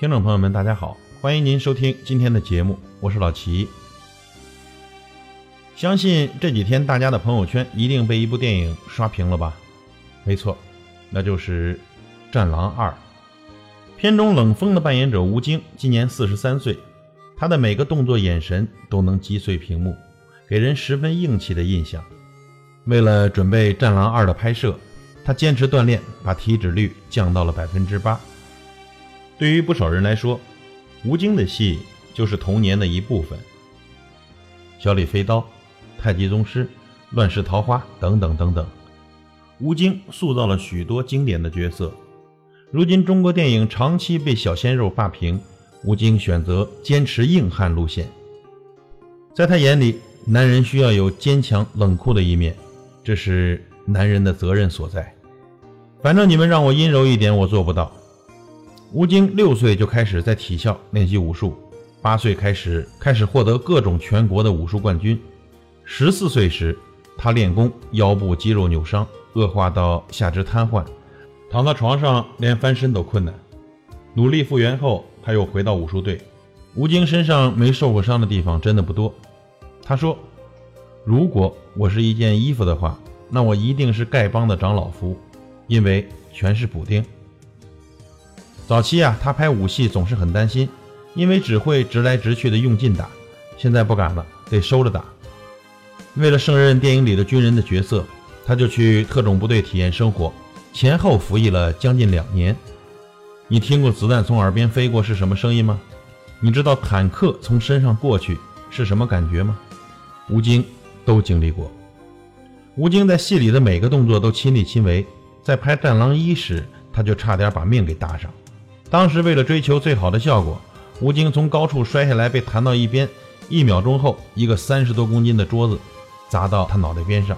听众朋友们，大家好，欢迎您收听今天的节目，我是老齐。相信这几天大家的朋友圈一定被一部电影刷屏了吧？没错，那就是《战狼二》。片中冷锋的扮演者吴京今年四十三岁，他的每个动作、眼神都能击碎屏幕，给人十分硬气的印象。为了准备《战狼二》的拍摄，他坚持锻炼，把体脂率降到了百分之八。对于不少人来说，吴京的戏就是童年的一部分。小李飞刀、太极宗师、乱世桃花等等等等，吴京塑造了许多经典的角色。如今中国电影长期被小鲜肉霸屏，吴京选择坚持硬汉路线。在他眼里，男人需要有坚强冷酷的一面，这是男人的责任所在。反正你们让我阴柔一点，我做不到。吴京六岁就开始在体校练习武术，八岁开始开始获得各种全国的武术冠军。十四岁时，他练功腰部肌肉扭伤，恶化到下肢瘫痪，躺在床上连翻身都困难。努力复原后，他又回到武术队。吴京身上没受过伤的地方真的不多。他说：“如果我是一件衣服的话，那我一定是丐帮的长老服，因为全是补丁。”早期啊，他拍武戏总是很担心，因为只会直来直去的用劲打。现在不敢了，得收着打。为了胜任电影里的军人的角色，他就去特种部队体验生活，前后服役了将近两年。你听过子弹从耳边飞过是什么声音吗？你知道坦克从身上过去是什么感觉吗？吴京都经历过。吴京在戏里的每个动作都亲力亲为，在拍《战狼一》时，他就差点把命给搭上。当时为了追求最好的效果，吴京从高处摔下来，被弹到一边。一秒钟后，一个三十多公斤的桌子砸到他脑袋边上。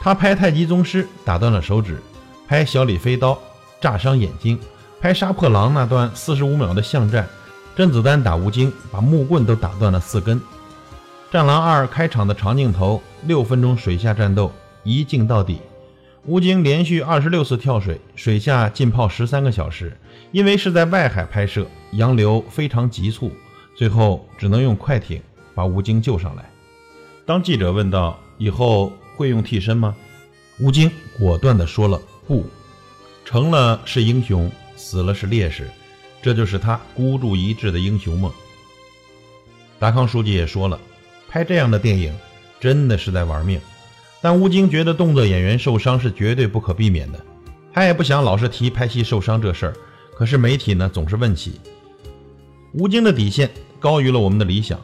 他拍太极宗师打断了手指，拍小李飞刀炸伤眼睛，拍杀破狼那段四十五秒的巷战，甄子丹打吴京把木棍都打断了四根。战狼二开场的长镜头，六分钟水下战斗，一镜到底。吴京连续二十六次跳水，水下浸泡十三个小时。因为是在外海拍摄，洋流非常急促，最后只能用快艇把吴京救上来。当记者问到以后会用替身吗？吴京果断地说了不，成了是英雄，死了是烈士，这就是他孤注一掷的英雄梦。达康书记也说了，拍这样的电影真的是在玩命。但吴京觉得动作演员受伤是绝对不可避免的，他也不想老是提拍戏受伤这事儿。可是媒体呢总是问起，吴京的底线高于了我们的理想，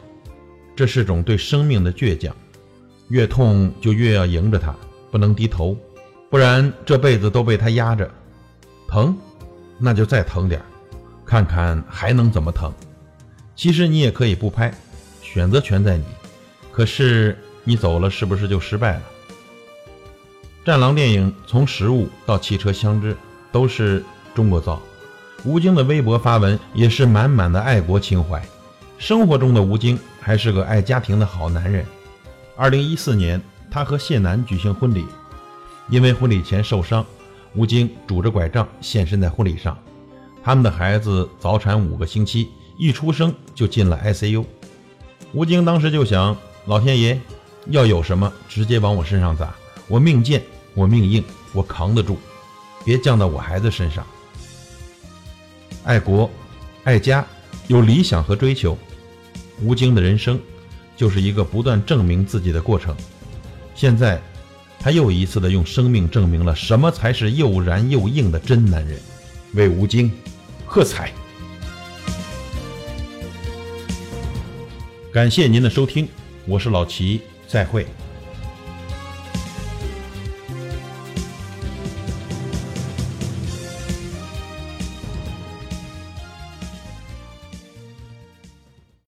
这是种对生命的倔强，越痛就越要迎着他，不能低头，不然这辈子都被他压着，疼，那就再疼点看看还能怎么疼。其实你也可以不拍，选择权在你，可是你走了是不是就失败了？战狼电影从食物到汽车相知都是中国造。吴京的微博发文也是满满的爱国情怀。生活中的吴京还是个爱家庭的好男人。二零一四年，他和谢楠举行婚礼，因为婚礼前受伤，吴京拄着拐杖现身在婚礼上。他们的孩子早产五个星期，一出生就进了 ICU。吴京当时就想：老天爷要有什么，直接往我身上砸，我命贱，我命硬，我扛得住，别降到我孩子身上。爱国、爱家，有理想和追求。吴京的人生就是一个不断证明自己的过程。现在，他又一次的用生命证明了什么才是又燃又硬的真男人。为吴京喝彩！感谢您的收听，我是老齐，再会。